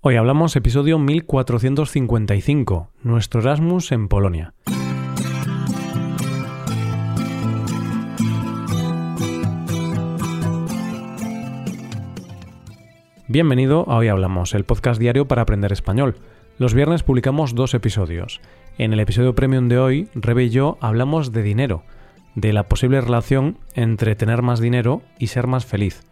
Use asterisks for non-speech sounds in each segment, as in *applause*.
Hoy hablamos episodio 1455, nuestro Erasmus en Polonia. Bienvenido a Hoy Hablamos, el podcast diario para aprender español. Los viernes publicamos dos episodios. En el episodio premium de hoy, Rebe y yo hablamos de dinero, de la posible relación entre tener más dinero y ser más feliz.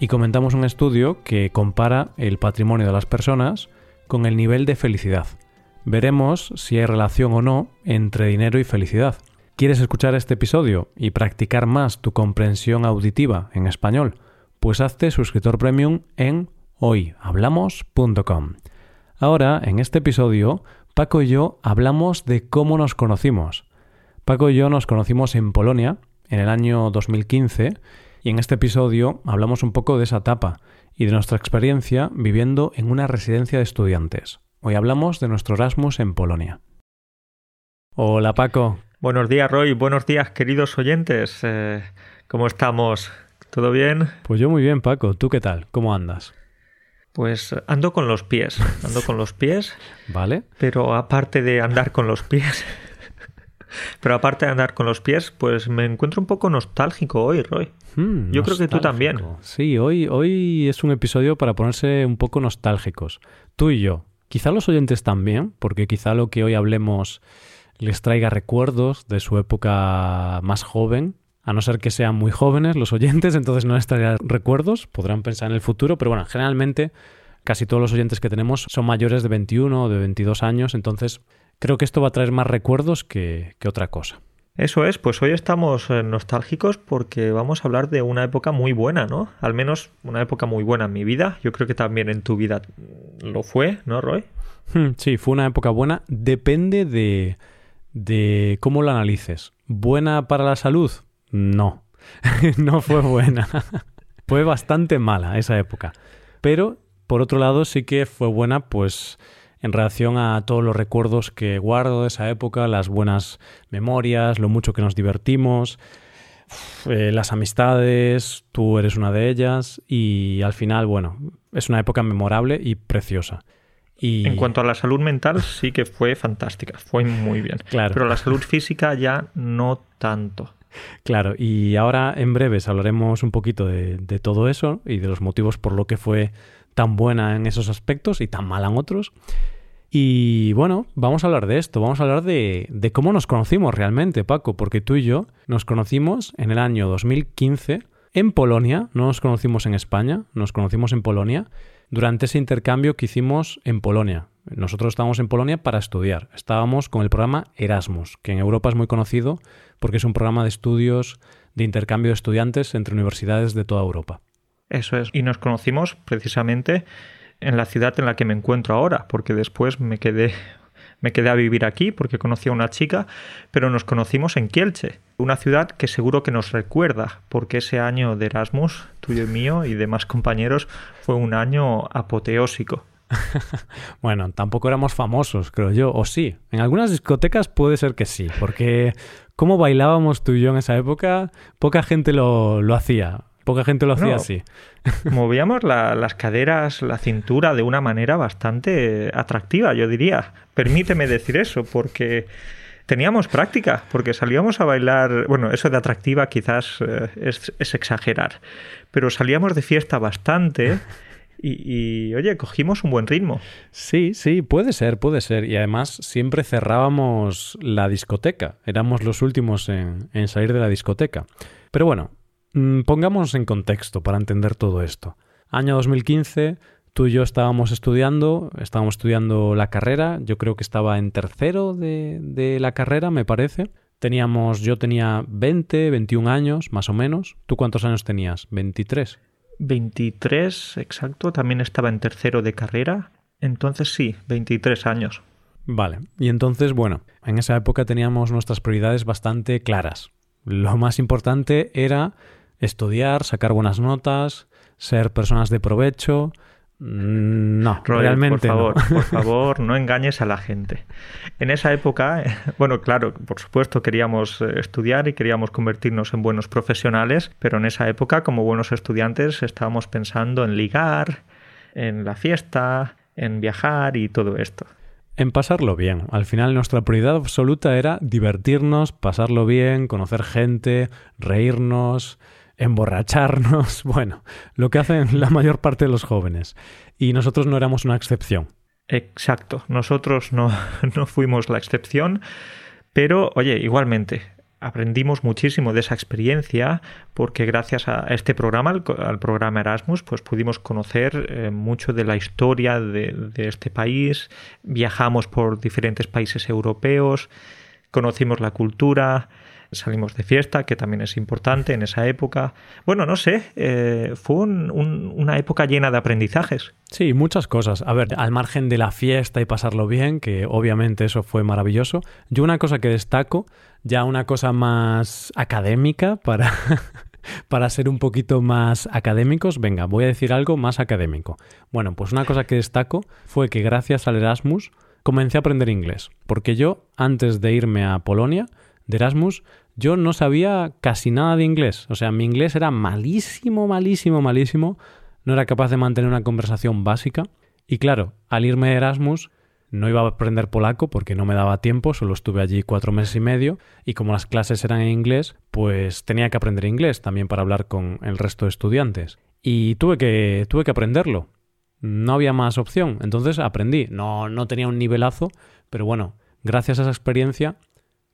Y comentamos un estudio que compara el patrimonio de las personas con el nivel de felicidad. Veremos si hay relación o no entre dinero y felicidad. ¿Quieres escuchar este episodio y practicar más tu comprensión auditiva en español? Pues hazte suscriptor premium en hoyhablamos.com. Ahora, en este episodio, Paco y yo hablamos de cómo nos conocimos. Paco y yo nos conocimos en Polonia en el año 2015 y en este episodio hablamos un poco de esa etapa y de nuestra experiencia viviendo en una residencia de estudiantes. Hoy hablamos de nuestro Erasmus en Polonia. Hola Paco. Buenos días Roy, buenos días queridos oyentes. Eh, ¿Cómo estamos? ¿Todo bien? Pues yo muy bien Paco, ¿tú qué tal? ¿Cómo andas? Pues ando con los pies, ando con los pies. *laughs* Vale. Pero aparte de andar con los pies, pero aparte de andar con los pies, pues me encuentro un poco nostálgico hoy, Roy. Hmm, Yo creo que tú también. Sí, hoy, hoy es un episodio para ponerse un poco nostálgicos. Tú y yo. Quizá los oyentes también, porque quizá lo que hoy hablemos les traiga recuerdos de su época más joven. A no ser que sean muy jóvenes los oyentes, entonces no les traerá recuerdos, podrán pensar en el futuro, pero bueno, generalmente casi todos los oyentes que tenemos son mayores de 21 o de 22 años, entonces creo que esto va a traer más recuerdos que, que otra cosa. Eso es, pues hoy estamos eh, nostálgicos porque vamos a hablar de una época muy buena, ¿no? Al menos una época muy buena en mi vida. Yo creo que también en tu vida lo fue, ¿no, Roy? Hmm, Sí, fue una época buena. Depende de, de cómo lo analices. ¿Buena para la salud? No. *laughs* no fue buena. *laughs* fue bastante mala esa época. Pero, por otro lado, sí que fue buena, pues, en relación a todos los recuerdos que guardo de esa época, las buenas memorias, lo mucho que nos divertimos, eh, las amistades, tú eres una de ellas, y al final, bueno, es una época memorable y preciosa. Y... En cuanto a la salud mental, sí que fue fantástica, fue muy bien. Claro. Pero la salud física ya no tanto. Claro, y ahora en breves hablaremos un poquito de, de, todo eso y de los motivos por lo que fue tan buena en esos aspectos y tan mala en otros. Y bueno, vamos a hablar de esto, vamos a hablar de, de cómo nos conocimos realmente, Paco, porque tú y yo nos conocimos en el año 2015 en Polonia, no nos conocimos en España, nos conocimos en Polonia durante ese intercambio que hicimos en Polonia. Nosotros estábamos en Polonia para estudiar. Estábamos con el programa Erasmus, que en Europa es muy conocido porque es un programa de estudios de intercambio de estudiantes entre universidades de toda Europa. Eso es. Y nos conocimos precisamente en la ciudad en la que me encuentro ahora, porque después me quedé *laughs* me quedé a vivir aquí porque conocí a una chica, pero nos conocimos en Kielce, una ciudad que seguro que nos recuerda, porque ese año de Erasmus, tuyo y mío y demás compañeros, fue un año apoteósico. *laughs* bueno, tampoco éramos famosos, creo yo, o sí. En algunas discotecas puede ser que sí, porque cómo bailábamos tú y yo en esa época, poca gente lo, lo hacía. Poca gente lo hacía No. así. *laughs* Movíamos la- las caderas, la cintura de una manera bastante atractiva, yo diría. Permíteme decir eso, porque teníamos práctica, porque salíamos a bailar, bueno, eso de atractiva quizás eh, es, es exagerar, pero salíamos de fiesta bastante y, y, oye, cogimos un buen ritmo. Sí, sí, puede ser, puede ser. Y además siempre cerrábamos la discoteca. Éramos los últimos en, en salir de la discoteca. Pero bueno, pongámonos en contexto para entender todo esto. Año 2015, tú y yo estábamos estudiando, estábamos estudiando la carrera. Yo creo que estaba en tercero de, de la carrera, me parece. Teníamos, yo tenía 20, 21 años, más o menos. ¿Tú cuántos años tenías? 23. 23, exacto, también estaba en tercero de carrera, entonces sí, 23 años. Vale, y entonces, bueno, en esa época teníamos nuestras prioridades bastante claras. Lo más importante era estudiar, sacar buenas notas, ser personas de provecho. Mm, No, Roy, realmente por favor, no. por *laughs* favor, no engañes a la gente. En esa época, *laughs* bueno, claro, por supuesto queríamos eh, estudiar y queríamos convertirnos en buenos profesionales, pero en esa época, como buenos estudiantes, estábamos pensando en ligar, en la fiesta, en viajar y todo esto. En pasarlo bien. Al final nuestra prioridad absoluta era divertirnos, pasarlo bien, conocer gente, reírnos, emborracharnos, *laughs* bueno, lo que hacen la mayor parte de los jóvenes. Y nosotros no éramos una excepción. Exacto, nosotros no, *laughs* no fuimos la excepción, pero oye, igualmente, aprendimos muchísimo de esa experiencia porque gracias a este programa, al, programa Erasmus, pues pudimos conocer eh, mucho de la historia de, de, este país, viajamos por diferentes países europeos, conocimos la cultura, salimos de fiesta, que también es importante en esa época. Bueno, no sé, eh, fue una época llena de aprendizajes. Sí, muchas cosas. A ver, al margen de la fiesta y pasarlo bien, que obviamente eso fue maravilloso, yo una cosa que destaco, ya una cosa más académica para... *laughs* para ser un poquito más académicos, venga, voy a decir algo más académico. Bueno, pues una cosa que destaco fue que gracias al Erasmus comencé a aprender inglés, porque yo, antes de irme a Polonia, de Erasmus, yo no sabía casi nada de inglés. O sea, mi inglés era malísimo, malísimo, malísimo. No era capaz de mantener una conversación básica. Y claro, al irme de Erasmus, no iba a aprender polaco porque no me daba tiempo, solo estuve allí cuatro meses y medio y como las clases eran en inglés, pues tenía que aprender inglés también para hablar con el resto de estudiantes. Y tuve que, tuve que aprenderlo. No había más opción. Entonces aprendí. No, no tenía un nivelazo, pero bueno, gracias a esa experiencia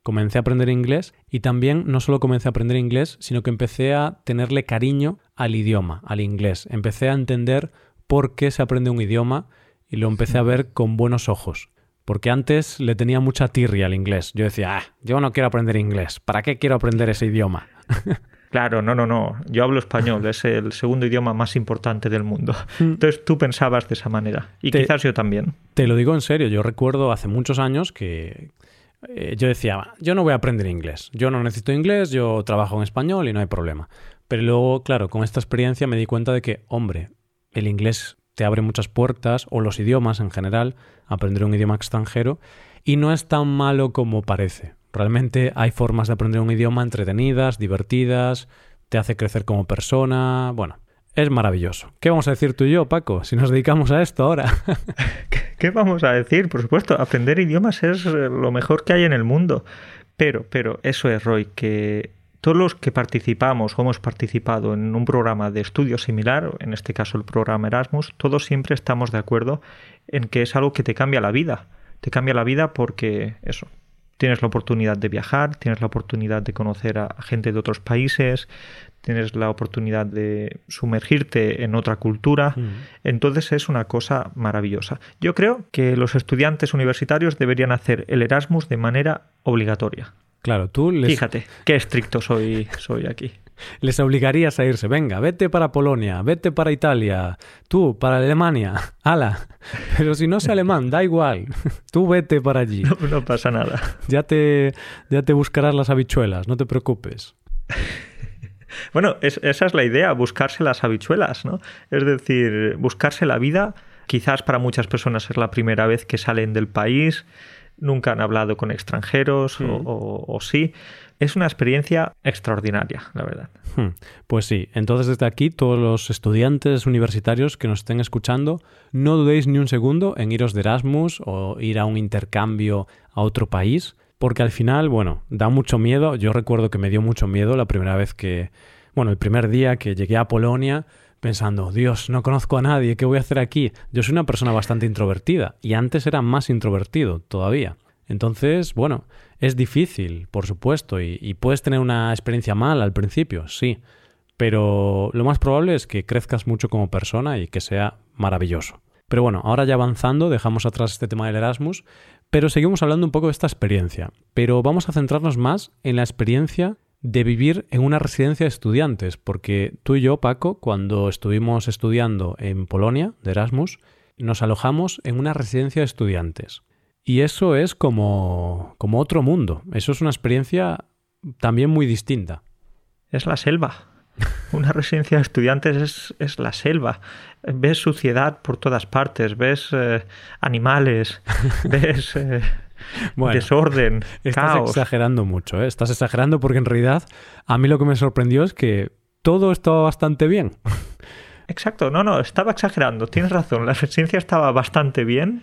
comencé a aprender inglés y también no solo comencé a aprender inglés, sino que empecé a tenerle cariño al idioma, al inglés. Empecé a entender por qué se aprende un idioma y lo empecé a ver con buenos ojos. Porque antes le tenía mucha tirria al inglés. Yo decía, ah, yo no quiero aprender inglés. ¿Para qué quiero aprender ese idioma? *laughs* Claro, no, no, no. Yo hablo español, es el segundo idioma más importante del mundo. *laughs* Mm. Entonces tú pensabas de esa manera. Y quizás yo también. Te lo digo en serio. Yo recuerdo hace muchos años que, eh, yo decía, yo no voy a aprender inglés, yo no necesito inglés, yo trabajo en español y no hay problema. Pero luego, claro, con esta experiencia me di cuenta de que, hombre, el inglés te abre muchas puertas, o los idiomas en general, aprender un idioma extranjero, y no es tan malo como parece. Realmente hay formas de aprender un idioma entretenidas, divertidas, te hace crecer como persona, bueno, es maravilloso. ¿Qué vamos a decir tú y yo, Paco, si nos dedicamos a esto ahora? *laughs* ¿Qué vamos a decir? Por supuesto, aprender idiomas es eh, lo mejor que hay en el mundo. Pero, pero, eso es, Roy, que todos los que participamos o hemos participado en un programa de estudio similar, en este caso el programa Erasmus, todos siempre estamos de acuerdo en que es algo que te cambia la vida. Te cambia la vida porque eso, tienes la oportunidad de viajar, tienes la oportunidad de conocer a gente de otros países, tienes la oportunidad de sumergirte en otra cultura, mm. entonces es una cosa maravillosa. Yo creo que los estudiantes universitarios deberían hacer el Erasmus de manera obligatoria. Claro, tú les... Fíjate, qué estricto soy, soy aquí. Les obligarías a irse, venga, vete para Polonia, vete para Italia, tú para Alemania, *laughs* ala. Pero si no es alemán, da igual, *laughs* tú vete para allí. No, no pasa nada. Ya te, ya te buscarás las habichuelas, no te preocupes. *laughs* Bueno, esa es la idea, buscarse las habichuelas, ¿no? Es decir, buscarse la vida. Quizás para muchas personas es la primera vez que salen del país, nunca han hablado con extranjeros o, mm. sí. Es una experiencia extraordinaria, la verdad. Hmm. Pues sí, entonces desde aquí todos los estudiantes universitarios que nos estén escuchando, no dudéis ni un segundo en iros de Erasmus o ir a un intercambio a otro país porque al final, bueno, da mucho miedo. Yo recuerdo que me dio mucho miedo la primera vez que, bueno, el primer día que llegué a Polonia pensando, Dios, no conozco a nadie, ¿qué voy a hacer aquí? Yo soy una persona bastante introvertida y antes era más introvertido todavía. Entonces, bueno, es difícil, por supuesto, y, puedes tener una experiencia mala al principio, sí, pero lo más probable es que crezcas mucho como persona y que sea maravilloso. Pero bueno, ahora ya avanzando, dejamos atrás este tema del Erasmus pero seguimos hablando un poco de esta experiencia, pero vamos a centrarnos más en la experiencia de vivir en una residencia de estudiantes, porque tú y yo, Paco, cuando estuvimos estudiando en Polonia, de Erasmus, nos alojamos en una residencia de estudiantes. Y eso es como, como otro mundo, eso es una experiencia también muy distinta. Es la selva. Una residencia de estudiantes es, la selva. Ves suciedad por todas partes, ves eh, animales, *laughs* ves eh, desorden, estás exagerando mucho, ¿eh? estás exagerando porque en realidad a mí lo que me sorprendió es que todo estaba bastante bien. Exacto, no, no, estaba exagerando, tienes razón, la residencia estaba bastante bien,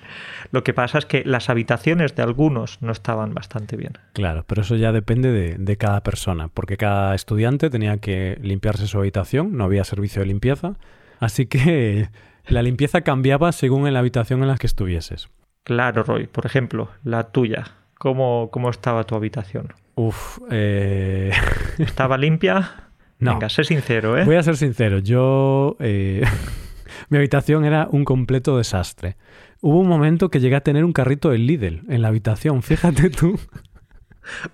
lo que pasa es que las habitaciones de algunos no estaban bastante bien. Claro, pero eso ya depende de, de cada persona, porque cada estudiante tenía que limpiarse su habitación, no había servicio de limpieza, así que *laughs* la limpieza cambiaba según en la habitación en la que estuvieses. Claro, Roy, por ejemplo, la tuya, ¿cómo, cómo estaba tu habitación? Uf, eh... *laughs* ¿Estaba limpia? No. Venga, sé sincero, ¿eh? Voy a ser sincero, yo... eh, *laughs* Mi habitación era un completo desastre. Hubo un momento que llegué a tener un carrito del Lidl en la habitación, *laughs* fíjate tú.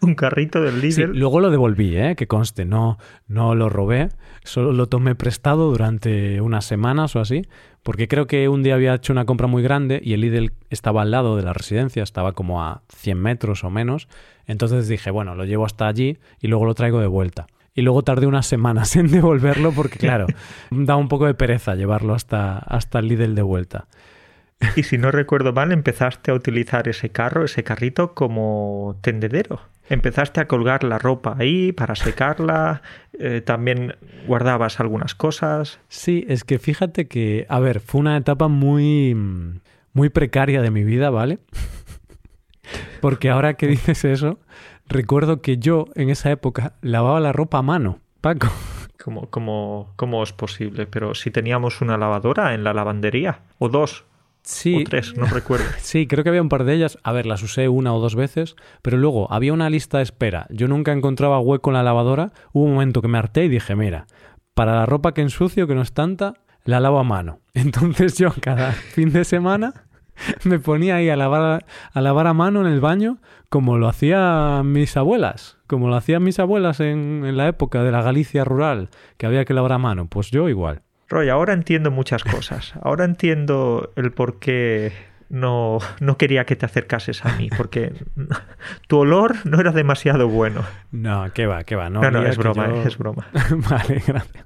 Un carrito del Sí, Lidl. luego lo devolví, ¿eh? que conste, no, no lo robé, solo lo tomé prestado durante unas semanas o así, porque creo que un día había hecho una compra muy grande y el Lidl estaba al lado de la residencia, estaba como a 100 metros o menos, entonces dije, bueno, lo llevo hasta allí y luego lo traigo de vuelta. Y luego tardé unas semanas *laughs* en devolverlo porque, claro, *laughs* da un poco de pereza llevarlo hasta, hasta el Lidl de vuelta. Y si no recuerdo mal, empezaste a utilizar ese carro, ese carrito como tendedero. Empezaste a colgar la ropa ahí para secarla, eh, también guardabas algunas cosas. Sí, es que fíjate que, a ver, fue una etapa muy, muy precaria de mi vida, ¿vale? *laughs* Porque ahora que dices eso, recuerdo que yo en esa época lavaba la ropa a mano, Paco. ¿Cómo, cómo, cómo es posible? Pero si teníamos una lavadora en la lavandería, o dos, Sí, o tres, no recuerdo. *laughs* sí, creo que había un par de ellas. A ver, las usé una o dos veces, pero luego había una lista de espera. Yo nunca encontraba hueco en la lavadora. Hubo un momento que me harté y dije, mira, para la ropa que ensucio, que no es tanta, la lavo a mano. *laughs* Entonces yo cada fin de semana *laughs* me ponía ahí a lavar, a lavar a mano en el baño como lo hacían mis abuelas, como lo hacían mis abuelas en, en la época de la Galicia rural, que había que lavar a mano. Pues yo igual. Roy, ahora entiendo muchas cosas. Ahora entiendo el por qué no, no quería que te acercases a mí, porque tu olor no era demasiado bueno. No, qué va, qué va. No, No, es broma, yo- es broma. *laughs* vale, gracias.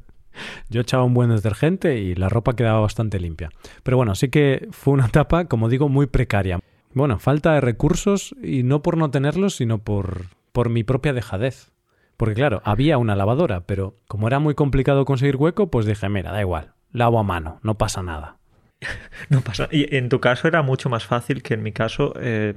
Yo echaba un buen detergente y la ropa quedaba bastante limpia. Pero bueno, sí que fue una etapa, como digo, muy precaria. Bueno, falta de recursos y no por no tenerlos, sino por, por mi propia dejadez. Porque claro, había una lavadora, pero como era muy complicado conseguir hueco, pues dije, mira, da igual, lavo a mano, no pasa nada. *laughs* No pasa. Y en tu caso era mucho más fácil que en mi caso eh,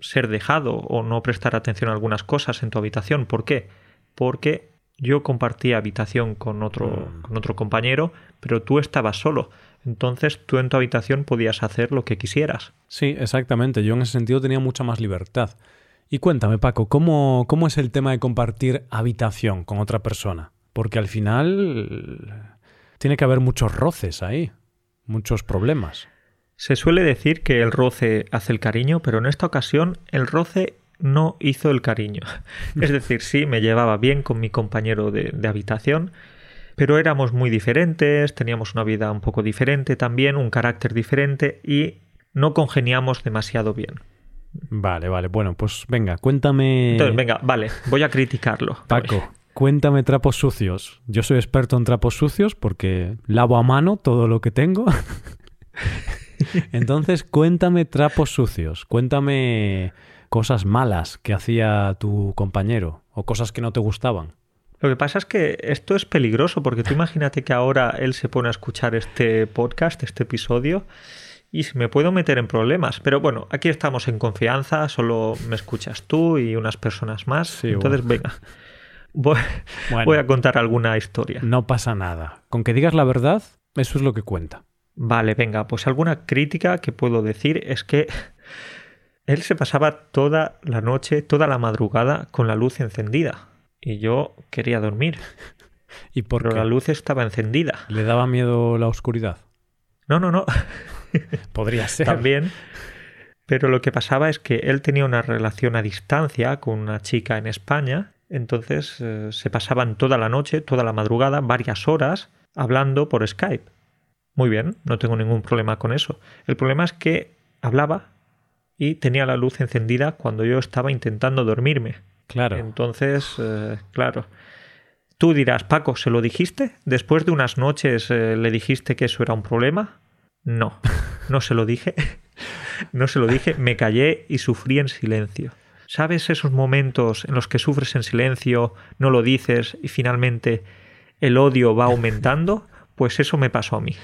ser dejado o no prestar atención a algunas cosas en tu habitación. ¿Por qué? Porque yo compartía habitación con otro, Mm. con otro compañero, pero tú estabas solo. Entonces tú en tu habitación podías hacer lo que quisieras. Sí, exactamente. Yo en ese sentido tenía mucha más libertad. Y cuéntame, Paco, ¿cómo, cómo es el tema de compartir habitación con otra persona? Porque al final tiene que haber muchos roces ahí, muchos problemas. Se suele decir que el roce hace el cariño, pero en esta ocasión el roce no hizo el cariño. *laughs* Es decir, sí, me llevaba bien con mi compañero de, de habitación, pero éramos muy diferentes, teníamos una vida un poco diferente también, un carácter diferente y no congeniamos demasiado bien. Vale, vale. Bueno, pues venga, cuéntame. Entonces, venga, vale, voy a criticarlo. *laughs* Paco, cuéntame trapos sucios. Yo soy experto en trapos sucios porque lavo a mano todo lo que tengo. *laughs* Entonces, cuéntame trapos sucios. Cuéntame cosas malas que hacía tu compañero o cosas que no te gustaban. Lo que pasa es que esto es peligroso porque tú imagínate que ahora él se pone a escuchar este podcast, este episodio, y me puedo meter en problemas. Pero bueno, aquí estamos en confianza, solo me escuchas tú y unas personas más. Sí, Entonces, venga, voy, Bueno. voy a contar alguna historia. No pasa nada. Con que digas la verdad, eso es lo que cuenta. Vale, venga, pues alguna crítica que puedo decir es que él se pasaba toda la noche, toda la madrugada con la luz encendida. Y yo quería dormir, *laughs* ¿Y por pero qué? la luz estaba encendida. ¿Le daba miedo la oscuridad? No, no, no. *laughs* Podría ser. también. Pero lo que pasaba es que él tenía una relación a distancia con una chica en España, entonces eh, se pasaban toda la noche, toda la madrugada, varias horas hablando por Skype. Muy bien, no tengo ningún problema con eso. El problema es que hablaba y tenía la luz encendida cuando yo estaba intentando dormirme. Claro. Entonces, eh, claro. Tú dirás, Paco, ¿se lo dijiste? Después de unas noches eh, le dijiste que eso era un problema. No, no se lo dije. *laughs* No se lo dije, me callé y sufrí en silencio. ¿Sabes esos momentos en los que sufres en silencio, no lo dices y finalmente el odio va aumentando? Pues eso me pasó a mí.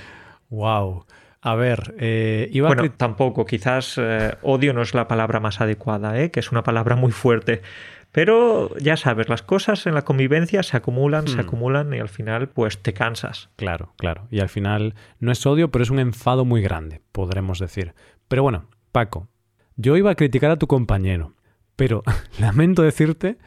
Wow. A ver, eh, iba bueno, a... tampoco, quizás eh, odio no es la palabra más adecuada, ¿eh? que es una palabra muy fuerte. Pero ya sabes, las cosas en la convivencia se acumulan, se Hmm. acumulan y al final pues te cansas. Claro, claro. Y al final no es odio, pero es un enfado muy grande, podremos decir. Pero bueno, Paco, yo iba a criticar a tu compañero, pero *laughs* lamento decirte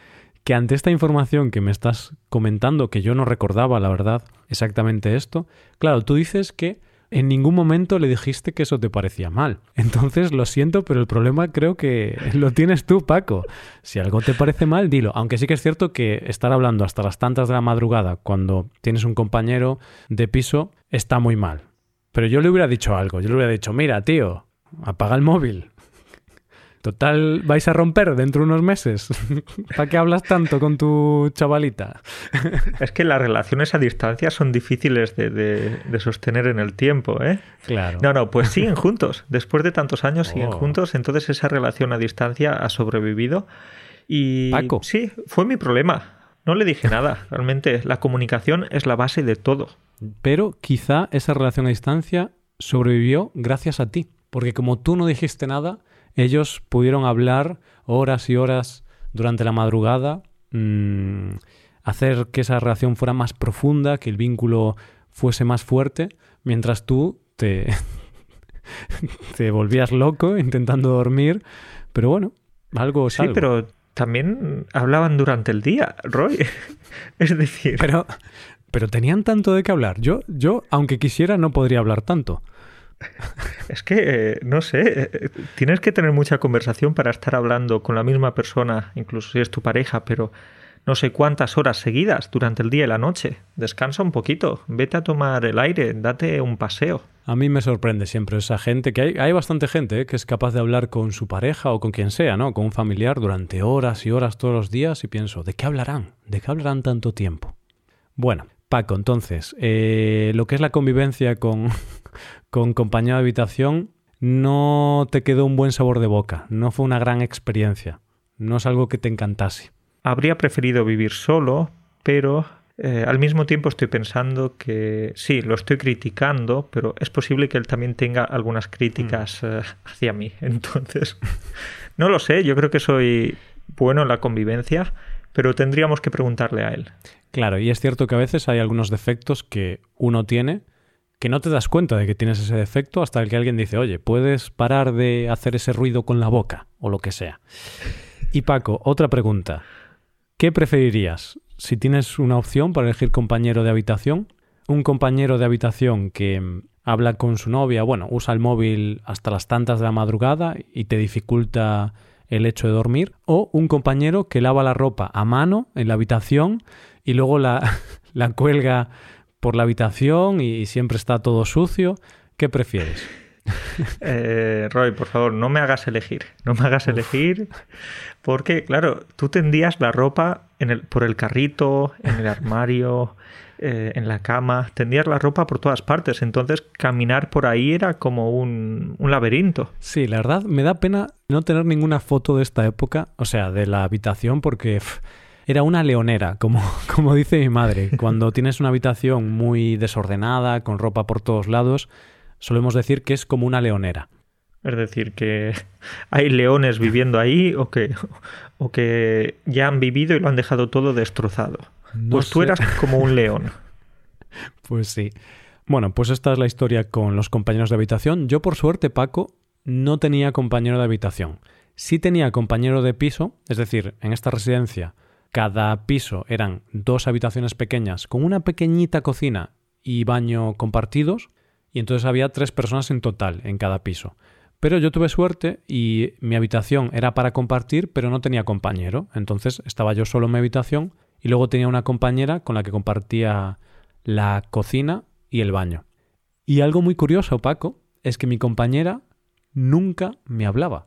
que ante esta información que me estás comentando, que yo no recordaba, la verdad, exactamente esto, claro, tú dices que en ningún momento le dijiste que eso te parecía mal. Entonces, lo siento, pero el problema creo que lo tienes tú, Paco. Si algo te parece mal, dilo. Aunque sí que es cierto que estar hablando hasta las tantas de la madrugada cuando tienes un compañero de piso está muy mal. Pero yo le hubiera dicho algo. Yo le hubiera dicho, mira, tío, apaga el móvil. Total, vais a romper dentro de unos meses. *laughs* ¿Para qué hablas tanto con tu chavalita? Es que las relaciones a distancia son difíciles de, de- de sostener en el tiempo, ¿eh? Claro. No, no, pues siguen juntos. *laughs* Después de tantos años siguen Oh. juntos, entonces esa relación a distancia ha sobrevivido. Y Paco. sí, fue mi problema. No le dije nada. *laughs* Realmente la comunicación es la base de todo. Pero quizá esa relación a distancia sobrevivió gracias a ti. Porque como tú no dijiste nada, ellos pudieron hablar horas y horas durante la madrugada, mm, hacer que esa relación fuera más profunda, que el vínculo fuese más fuerte, mientras tú te, *laughs* te volvías loco intentando dormir. Pero bueno, algo es Sí, algo. pero también hablaban durante el día, Roy. *laughs* es decir, Pero, pero tenían tanto de qué hablar. Yo, yo, aunque quisiera, no podría hablar tanto. *laughs* es que, eh, no sé, eh, tienes que tener mucha conversación para estar hablando con la misma persona, incluso si es tu pareja, pero no sé cuántas horas seguidas durante el día y la noche. Descansa un poquito, vete a tomar el aire, date un paseo. A mí me sorprende siempre esa gente, que hay, hay bastante gente ¿eh? que es capaz de hablar con su pareja o con quien sea, ¿no? Con un familiar durante horas y horas todos los días y pienso, ¿de qué hablarán? ¿De qué hablarán tanto tiempo? Bueno, Paco, entonces, eh, lo que es la convivencia con, *laughs* con compañero de habitación no te quedó un buen sabor de boca, no fue una gran experiencia, no es algo que te encantase. Habría preferido vivir solo, pero eh, al mismo tiempo estoy pensando que sí, lo estoy criticando, pero es posible que él también tenga algunas críticas eh, hacia mí. *laughs* Entonces, no lo sé, yo creo que soy bueno en la convivencia, pero tendríamos que preguntarle a él. Claro, y es cierto que a veces hay algunos defectos que uno tiene que no te das cuenta de que tienes ese defecto hasta que alguien dice, oye, puedes parar de hacer ese ruido con la boca o lo que sea. Y Paco, otra pregunta. ¿Qué preferirías si tienes una opción para elegir compañero de habitación? Un compañero de habitación que mm, habla con su novia, bueno, usa el móvil hasta las tantas de la madrugada y te dificulta el hecho de dormir, o un compañero que lava la ropa a mano en la habitación y luego la, *laughs* la cuelga por la habitación y siempre está todo sucio. ¿Qué prefieres? *laughs* Eh, Roy, por favor, no me hagas elegir. No me hagas elegir. Porque, claro, tú tendías la ropa en el, por el carrito, en el *laughs* armario, eh, en la cama. Tendías la ropa por todas partes. Entonces, caminar por ahí era como un, un laberinto. Sí, la verdad me da pena no tener ninguna foto de esta época, o sea, de la habitación, porque pff, era una leonera, como, *laughs* como dice mi madre. Cuando tienes una habitación muy desordenada, con ropa por todos lados, solemos decir que es como una leonera. Es decir, que *laughs* hay leones viviendo ahí o que, o que ya han vivido y lo han dejado todo destrozado. No pues tú eras como un león. *laughs* Pues sí. Bueno, pues esta es la historia con los compañeros de habitación. Yo, por suerte, Paco, no tenía compañero de habitación. Sí tenía compañero de piso, es decir, en esta residencia, cada piso eran dos habitaciones pequeñas con una pequeñita cocina y baño compartidos, y entonces había tres personas en total en cada piso. Pero yo tuve suerte y mi habitación era para compartir, pero no tenía compañero. Entonces estaba yo solo en mi habitación y luego tenía una compañera con la que compartía la cocina y el baño. Y algo muy curioso, Paco, es que mi compañera nunca me hablaba.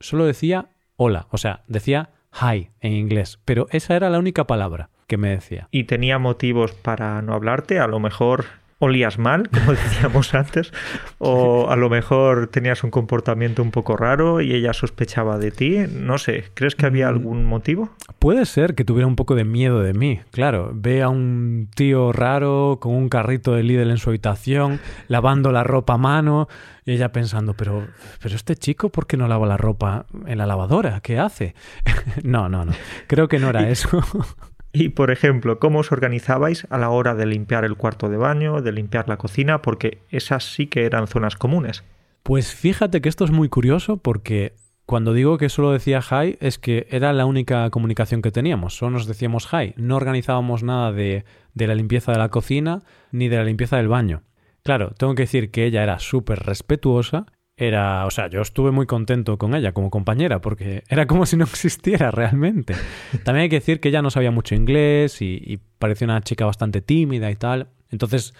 Solo decía hola, o sea, decía hi en inglés, pero esa era la única palabra que me decía. y tenía motivos para no hablarte, a lo mejor olías mal, como *laughs* decíamos antes, o a lo mejor tenías un comportamiento un poco raro y ella sospechaba de ti. No sé, ¿crees que había mm. algún motivo? Puede ser que tuviera un poco de miedo de mí, claro. Ve a un tío raro con un carrito de líder en su habitación, lavando la ropa a mano, y ella pensando, pero, pero este chico, ¿por qué no lava la ropa en la lavadora? ¿Qué hace? *laughs* no, no, no. Creo que no era eso. *laughs* Y, por ejemplo, ¿cómo os organizabais a la hora de limpiar el cuarto de baño, de limpiar la cocina? Porque esas sí que eran zonas comunes. Pues fíjate que esto es muy curioso porque cuando digo que solo decía hi es que era la única comunicación que teníamos, solo nos decíamos hi, no organizábamos nada de, de la limpieza de la cocina ni de la limpieza del baño. Claro, tengo que decir que ella era súper respetuosa era, o sea, yo estuve muy contento con ella como compañera porque era como si no existiera realmente. *laughs* También hay que decir que ella no sabía mucho inglés y, parecía una chica bastante tímida y tal. Entonces,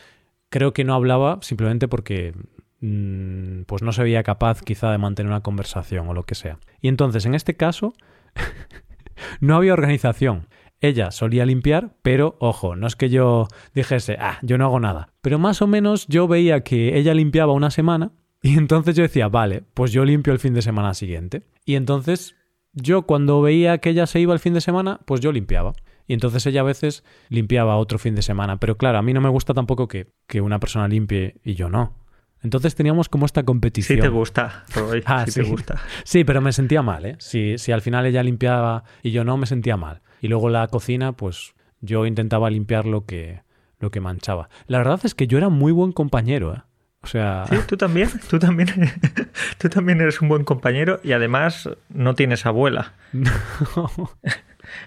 creo que no hablaba simplemente porque mm, pues no se veía capaz quizá de mantener una conversación o lo que sea. Y entonces, en este caso, *laughs* no había organización. Ella solía limpiar, pero ojo, no es que yo dijese, ah, yo no hago nada. Pero más o menos yo veía que ella limpiaba una semana *laughs* y entonces yo decía, vale, pues yo limpio el fin de semana siguiente. Y entonces yo cuando veía que ella se iba el fin de semana, pues yo limpiaba. Y entonces ella a veces limpiaba otro fin de semana. Pero claro, a mí no me gusta tampoco que, que una persona limpie y yo no. Entonces teníamos como esta competición. Sí te gusta, *laughs* ah, sí, te gusta. Sí, pero me sentía mal, ¿eh? Si, si al final ella limpiaba y yo no, me sentía mal. Y luego la cocina, pues yo intentaba limpiar lo que, lo que manchaba. La verdad es que yo era muy buen compañero, ¿eh? O sea... Sí, tú también, tú también, *laughs* tú también eres un buen compañero y además no tienes abuela.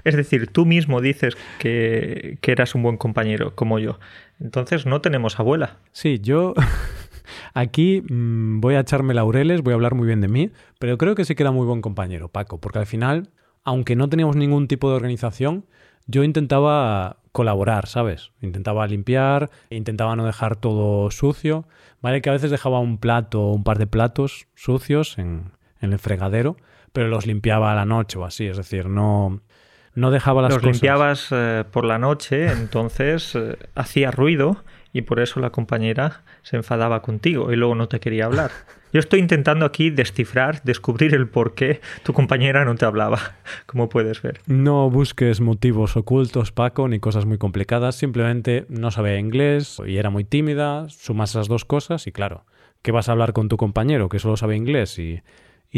Es decir, tú mismo dices que, que eras un buen compañero, como yo. Entonces no tenemos abuela. Sí, yo *laughs* aquí mm, voy a echarme laureles, voy a hablar muy bien de mí, pero creo que sí que era muy buen compañero, Paco, porque al final, aunque no teníamos ningún tipo de organización, yo intentaba colaborar, ¿sabes? Intentaba limpiar, intentaba no dejar todo sucio, ¿vale? Que a veces dejaba un plato o un par de platos sucios en, el fregadero, pero los limpiaba a la noche o así, es decir, no, no dejaba las los limpiabas eh, por la noche, entonces eh, hacía ruido y por eso la compañera se enfadaba contigo y luego no te quería hablar. Yo estoy intentando aquí descifrar, descubrir el por qué tu compañera no te hablaba, *laughs* como puedes ver. No busques motivos ocultos, Paco, ni cosas muy complicadas. Simplemente no sabía inglés y era muy tímida. Sumas esas dos cosas y claro, ¿qué vas a hablar con tu compañero que solo sabe inglés y,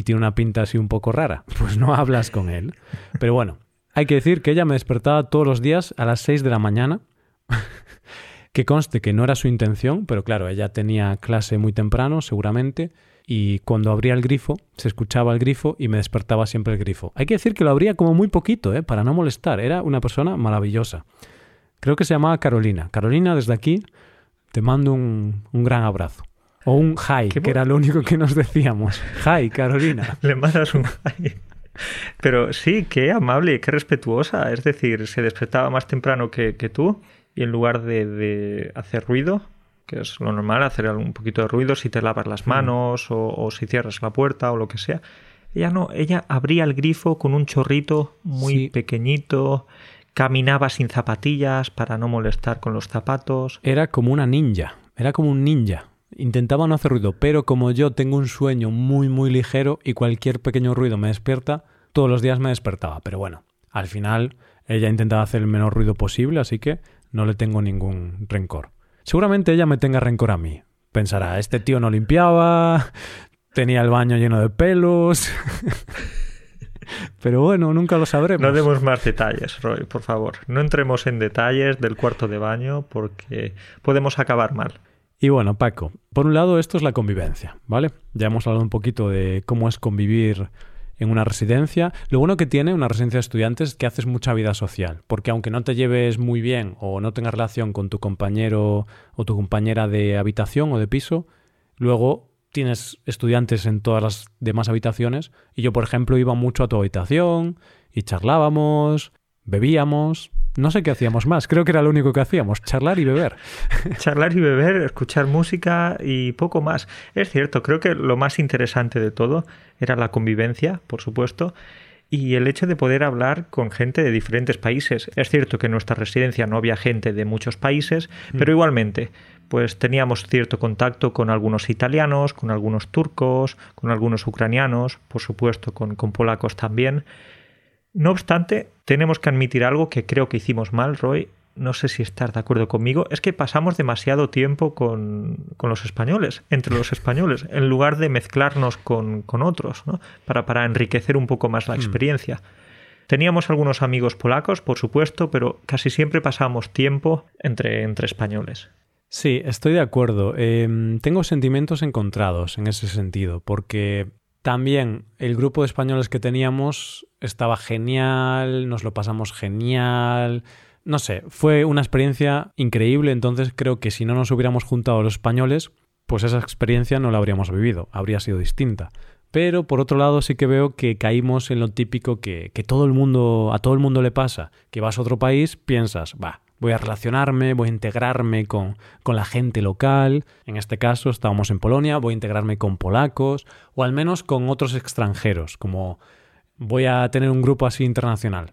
tiene una pinta así un poco rara? *laughs* Pues no hablas con él. Pero bueno, hay que decir que ella me despertaba todos los días a las 6 de la mañana. *laughs* Que conste que no era su intención, pero claro, ella tenía clase muy temprano, seguramente, y cuando abría el grifo, se escuchaba el grifo y me despertaba siempre el grifo. Hay que decir que lo abría como muy poquito, ¿eh? para no molestar. Era una persona maravillosa. Creo que se llamaba Carolina. Carolina, desde aquí te mando un, gran abrazo. O un hi, que era lo único que nos decíamos. Hi, Carolina. *laughs* Le mandas un hi. Pero sí, qué amable, qué respetuosa. Es decir, se despertaba más temprano que, que tú y en lugar de, hacer ruido, que es lo normal, hacer un poquito de ruido si te lavas las mm. manos o, si cierras la puerta o lo que sea. Ella no, ella abría el grifo con un chorrito muy pequeñito, caminaba sin zapatillas para no molestar con los zapatos. Era como una ninja, era como un ninja. Intentaba no hacer ruido, pero como yo tengo un sueño muy muy ligero y cualquier pequeño ruido me despierta, todos los días me despertaba. Pero bueno, al final ella intentaba hacer el menor ruido posible, así que no le tengo ningún rencor. Seguramente ella me tenga rencor a mí. Pensará, este tío no limpiaba, tenía el baño lleno de pelos. *laughs* Pero bueno, nunca lo sabremos. No demos más detalles, Roy, por favor. No entremos en detalles del cuarto de baño porque podemos acabar mal. Y bueno, Paco, por un lado esto es la convivencia, ¿vale? Ya hemos hablado un poquito de cómo es convivir en una residencia. Lo bueno que tiene una residencia de estudiantes es que haces mucha vida social, porque aunque no te lleves muy bien o no tengas relación con tu compañero o tu compañera de habitación o de piso, luego tienes estudiantes en todas las demás habitaciones y yo, por ejemplo, iba mucho a tu habitación y charlábamos, bebíamos, no sé qué hacíamos más, creo que era lo único que hacíamos, charlar y beber. *laughs* charlar y beber, escuchar música y poco más. Es cierto, creo que lo más interesante de todo era la convivencia, por supuesto, y el hecho de poder hablar con gente de diferentes países. Es cierto que en nuestra residencia no había gente de muchos países, mm. pero igualmente pues teníamos cierto contacto con algunos italianos, con algunos turcos, con algunos ucranianos, por supuesto con, con polacos también. No obstante, tenemos que admitir algo que creo que hicimos mal, Roy, no sé si estás de acuerdo conmigo, es que pasamos demasiado tiempo con, los españoles, entre los españoles, en lugar de mezclarnos con, otros, ¿no? para, para enriquecer un poco más la hmm. experiencia. Teníamos algunos amigos polacos, por supuesto, pero casi siempre pasamos tiempo entre, entre españoles. Sí, estoy de acuerdo. Em, tengo sentimientos encontrados en ese sentido, porque también el grupo de españoles que teníamos estaba genial, nos lo pasamos genial, no sé, fue una experiencia increíble, entonces creo que si no nos hubiéramos juntado los españoles, pues esa experiencia no la habríamos vivido, habría sido distinta. Pero por otro lado sí que veo que caímos en lo típico que, que todo el mundo, a todo el mundo le pasa, que vas a otro país, piensas, va, voy a relacionarme, voy a integrarme con, con, la gente local, en este caso estábamos en Polonia, voy a integrarme con polacos o al menos con otros extranjeros, como voy a tener un grupo así internacional.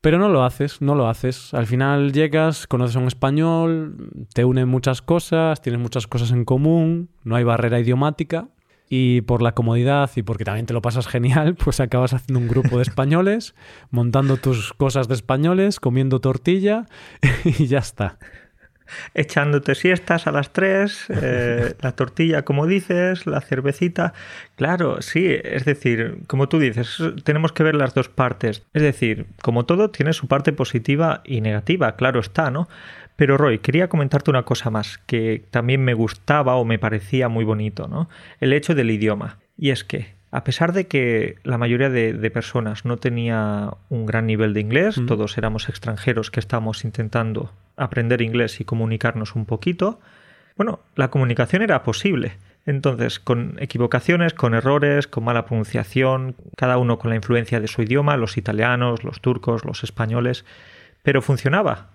Pero no lo haces, no lo haces. Al final llegas, conoces a un español, te unen muchas cosas, tienes muchas cosas en común, no hay barrera idiomática y por la comodidad y porque también te lo pasas genial, *laughs* pues acabas haciendo un grupo de españoles, montando tus cosas de españoles, comiendo tortilla *laughs* y ya está echándote siestas a las tres, eh, *laughs* la tortilla, como dices, la cervecita. Claro, sí, es decir, como tú dices, tenemos que ver las dos partes. Es decir, como todo, tiene su parte positiva y negativa, claro está, ¿no? Pero Roy, quería comentarte una cosa más que también me gustaba o me parecía muy bonito, ¿no? El hecho del idioma. Y es que a pesar de que la mayoría de, personas no tenía un gran nivel de inglés, todos éramos extranjeros que estábamos intentando aprender inglés y comunicarnos un poquito, bueno, la comunicación era posible. Entonces, con equivocaciones, con errores, con mala pronunciación, cada uno con la influencia de su idioma, los italianos, los turcos, los españoles, pero funcionaba.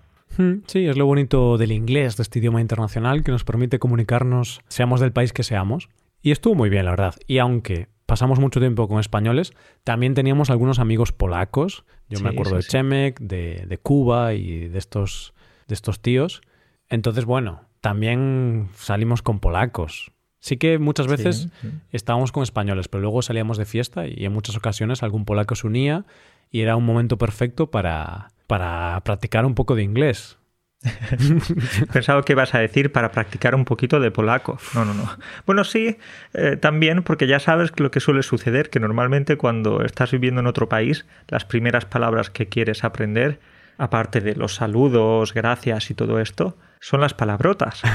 Sí, es lo bonito del inglés, de este idioma internacional, que nos permite comunicarnos, seamos del país que seamos. Y estuvo muy bien, la verdad. Y aunque pasamos mucho tiempo con españoles, también teníamos algunos amigos polacos. Yo me acuerdo de Chemek, de, Cuba y de estos, de estos tíos. Entonces, bueno, también salimos con polacos. Sí que muchas veces estábamos con españoles, pero luego salíamos de fiesta y en muchas ocasiones algún polaco se unía y era un momento perfecto para, para practicar un poco de inglés. *laughs* Pensaba que ibas a decir para practicar un poquito de polaco. No, no, no. Bueno, sí, eh, también porque ya sabes lo que suele suceder, que normalmente cuando estás viviendo en otro país, las primeras palabras que quieres aprender, aparte de los saludos, gracias y todo esto, son las palabrotas. *laughs*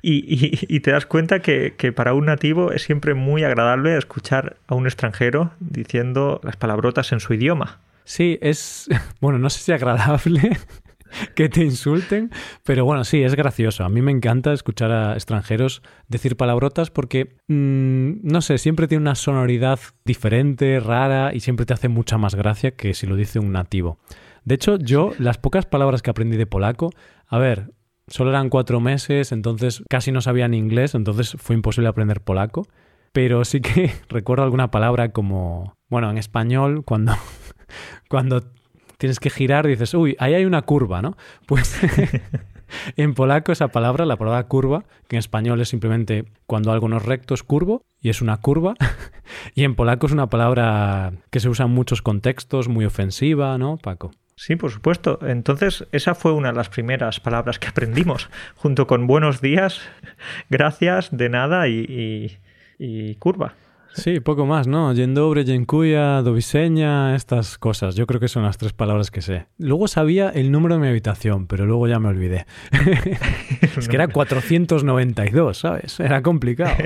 Y, te das cuenta que, que, para un nativo es siempre muy agradable escuchar a un extranjero diciendo las palabrotas en su idioma. Sí, es, *laughs* bueno, no sé si agradable, *laughs* que te insulten. Pero bueno, sí, es gracioso. A mí me encanta escuchar a extranjeros decir palabrotas porque, mm, no sé, siempre tiene una sonoridad diferente, rara y siempre te hace mucha más gracia que si lo dice un nativo. De hecho, yo, las pocas palabras que aprendí de polaco, a ver, solo eran cuatro meses, entonces casi no sabía inglés, entonces fue imposible aprender polaco. Pero sí que *laughs* recuerdo alguna palabra como, bueno, en español, cuando, cuando tienes que girar dices, uy, ahí hay una curva, ¿no? *laughs* Pues *laughs* en polaco esa palabra, la palabra curva, que en español es simplemente cuando algo no es recto es curvo y es una curva, *laughs* y en polaco es una palabra que se usa en muchos contextos, muy ofensiva, ¿no, Paco? Sí, por supuesto. Entonces, esa fue una de las primeras palabras que aprendimos, junto con buenos días, gracias, de nada y curva. Sí, poco más, ¿no? Yendobre, Yenkuya, Doviseña, estas cosas. Yo creo que son las tres palabras que sé. Luego sabía el número de mi habitación, pero luego ya me olvidé. *laughs* es que era 492, ¿sabes? Era complicado.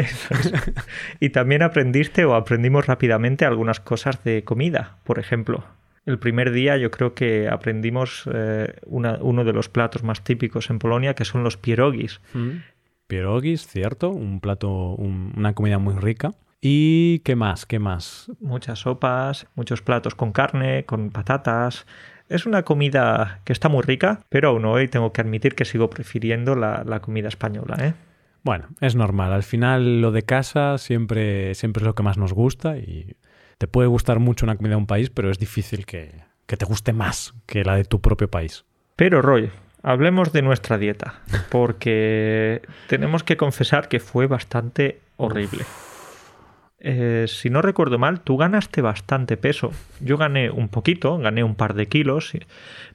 *laughs* y también aprendiste o aprendimos rápidamente algunas cosas de comida, por ejemplo. El primer día yo creo que aprendimos eh, uno de los platos más típicos en Polonia, que son los pierogis. Mm. Pierogis, cierto, un plato, una comida muy rica. ¿Y qué más? ¿Qué más? Muchas sopas, muchos platos con carne, con patatas. Es una comida que está muy rica, pero aún hoy tengo que admitir que sigo prefiriendo la, comida española. ¿eh? Bueno, es normal. Al final lo de casa siempre, siempre es lo que más nos gusta y te puede gustar mucho una comida de un país, pero es difícil que, que te guste más que la de tu propio país. Pero Roy, hablemos de nuestra dieta, porque *laughs* tenemos que confesar que fue bastante horrible. Eh, si no recuerdo mal, tú ganaste bastante peso. Yo gané un poquito, gané un par de kilos,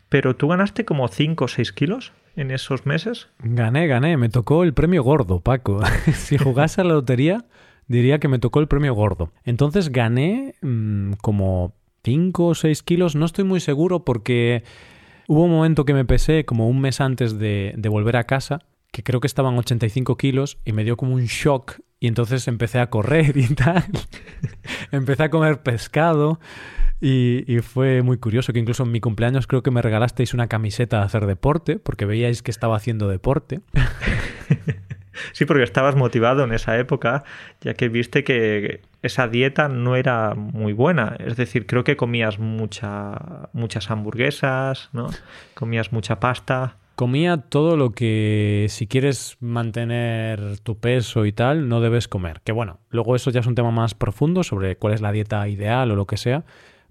pero tú ganaste como 5 o 6 kilos en esos meses. Gané, gané, me tocó el premio gordo, Paco. *laughs* si jugase a la lotería, diría que me tocó el premio gordo. Entonces gané mm, como 5 o 6 kilos, no estoy muy seguro porque hubo un momento que me pesé como un mes antes de, de volver a casa que creo que estaban 85 kilos y me dio como un shock y entonces empecé a correr y tal. *laughs* empecé a comer pescado y, fue muy curioso que incluso en mi cumpleaños creo que me regalasteis una camiseta de hacer deporte porque veíais que estaba haciendo deporte. *laughs* Sí, porque estabas motivado en esa época, ya que viste que esa dieta no era muy buena. Es decir, creo que comías mucha, muchas hamburguesas, ¿no? Comías mucha pasta. Comía todo lo que si quieres mantener tu peso y tal, no debes comer. Que bueno, luego eso ya es un tema más profundo sobre cuál es la dieta ideal o lo que sea.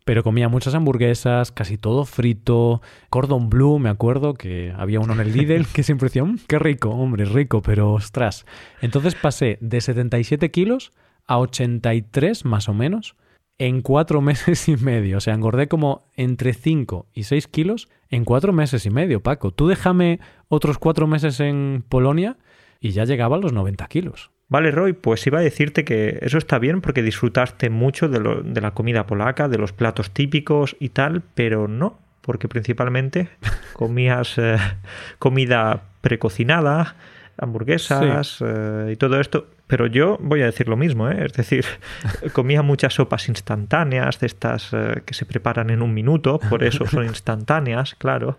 Pero comía muchas hamburguesas, casi todo frito, cordon bleu, me acuerdo que había uno en el Lidl que siempre decía, mmm, qué rico, hombre, rico, pero ostras. Entonces pasé de 77 kilos a 83 más o menos en cuatro *laughs* meses y medio. O sea, engordé como entre 5 y 6 kilos en cuatro meses y medio, Paco. Tú déjame otros cuatro meses en Polonia y ya llegaba a los 90 kilos. Vale, Roy, pues iba a decirte que eso está bien porque disfrutaste mucho de, lo, de la comida polaca, de los platos típicos y tal, pero no, porque principalmente *laughs* comías eh, comida precocinada, hamburguesas sí. eh, y todo esto. Pero yo voy a decir lo mismo, ¿eh? es decir, *laughs* comía muchas sopas instantáneas, de estas eh, que se preparan en un minuto, por eso son *laughs* instantáneas, claro.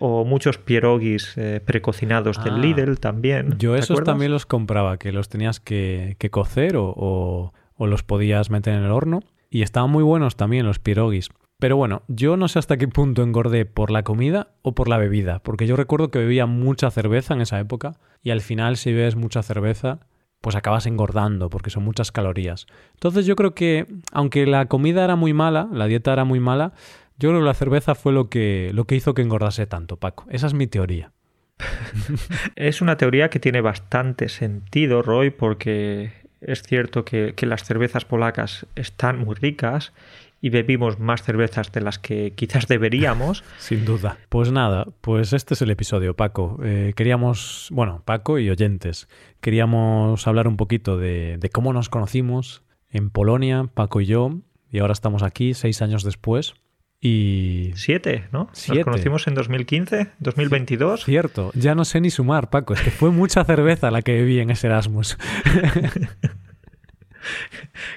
O muchos pierogis precocinados del Ah, Lidl también. Yo ¿te esos acuerdas? también los compraba, que los tenías que, que cocer o, o- o los podías meter en el horno. Y estaban muy buenos también los pierogis. Pero bueno, yo no sé hasta qué punto engordé por la comida o por la bebida, porque yo recuerdo que bebía mucha cerveza en esa época y al final si bebes mucha cerveza, pues acabas engordando porque son muchas calorías. Entonces yo creo que, aunque la comida era muy mala, la dieta era muy mala, yo creo que la cerveza fue lo que, lo que hizo que engordase tanto, Paco. Esa es mi teoría. *laughs* Es una teoría que tiene bastante sentido, Roy, porque es cierto que, que las cervezas polacas están muy ricas y bebimos más cervezas de las que quizás deberíamos. *laughs* Sin duda. Pues nada, pues este es el episodio, Paco. Eh, queríamos, bueno, Paco y oyentes, queríamos hablar un poquito de, de cómo nos conocimos en Polonia, Paco y yo, y ahora estamos aquí seis años después. Y... Siete, ¿no? Siete. Nos conocimos en 2015, 2022. Cierto, ya no sé ni sumar, Paco, es que fue mucha cerveza la que bebí en ese Erasmus. *laughs*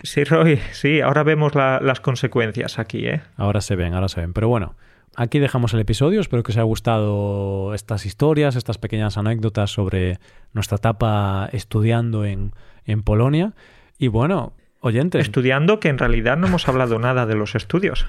Sí, Roy, sí, ahora vemos la- las consecuencias aquí, ¿eh? Ahora se ven, ahora se ven. Pero bueno, aquí dejamos el episodio. Espero que os haya gustado estas historias, estas pequeñas anécdotas sobre nuestra etapa estudiando en, en Polonia. Y bueno, oyentes, Estudiando que en realidad no hemos hablado nada de los estudios.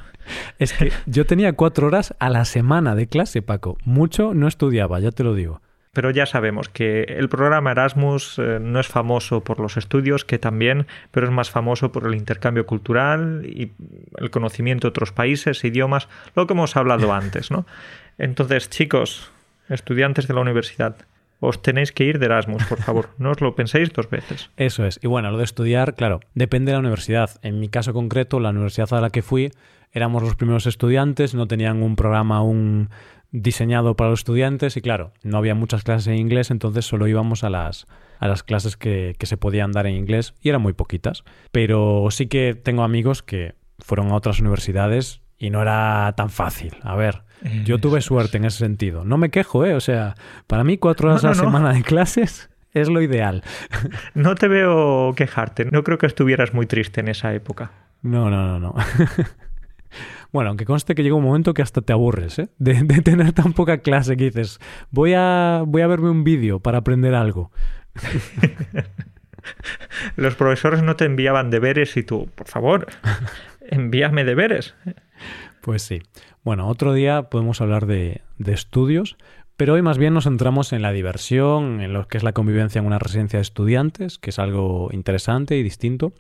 es que yo tenía cuatro horas a la semana de clase, Paco. Mucho no estudiaba, ya te lo digo. Pero ya sabemos que el programa Erasmus eh, no es famoso por los estudios, que también, pero es más famoso por el intercambio cultural y el conocimiento de otros países, idiomas, lo que hemos hablado *laughs* antes, ¿no? Entonces, chicos, estudiantes de la universidad, os tenéis que ir de Erasmus, por favor. *laughs* No os lo penséis dos veces. Eso es. Y bueno, lo de estudiar, claro, depende de la universidad. En mi caso concreto, la universidad a la que fui, éramos los primeros estudiantes, no tenían un programa aún diseñado para los estudiantes y claro, no había muchas clases en inglés, entonces solo íbamos a las, a las clases que, que se podían dar en inglés y eran muy poquitas. Pero sí que tengo amigos que fueron a otras universidades y no era tan fácil. A ver, yo tuve suerte en ese sentido. No me quejo, ¿eh? O sea, para mí cuatro horas No, a la no. semana de clases *laughs* es lo ideal. No te veo quejarte, no creo que estuvieras muy triste en esa época. No, no, no, no. *laughs* bueno, aunque conste que llega un momento que hasta te aburres, ¿eh? De, de tener tan poca clase que dices, voy a, voy a verme un vídeo para aprender algo. *laughs* Los profesores no te enviaban deberes y tú, por favor, envíame deberes. Pues sí. Bueno, otro día podemos hablar de, de estudios, pero hoy más bien nos centramos en la diversión, en lo que es la convivencia en una residencia de estudiantes, que es algo interesante y distinto.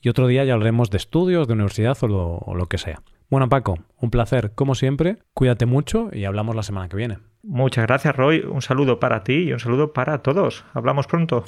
Y otro día ya hablaremos de estudios, de universidad o lo, o lo que sea. Bueno, Paco, un placer, como siempre. Cuídate mucho y hablamos la semana que viene. Muchas gracias, Roy. Un saludo para ti y un saludo para todos. Hablamos pronto.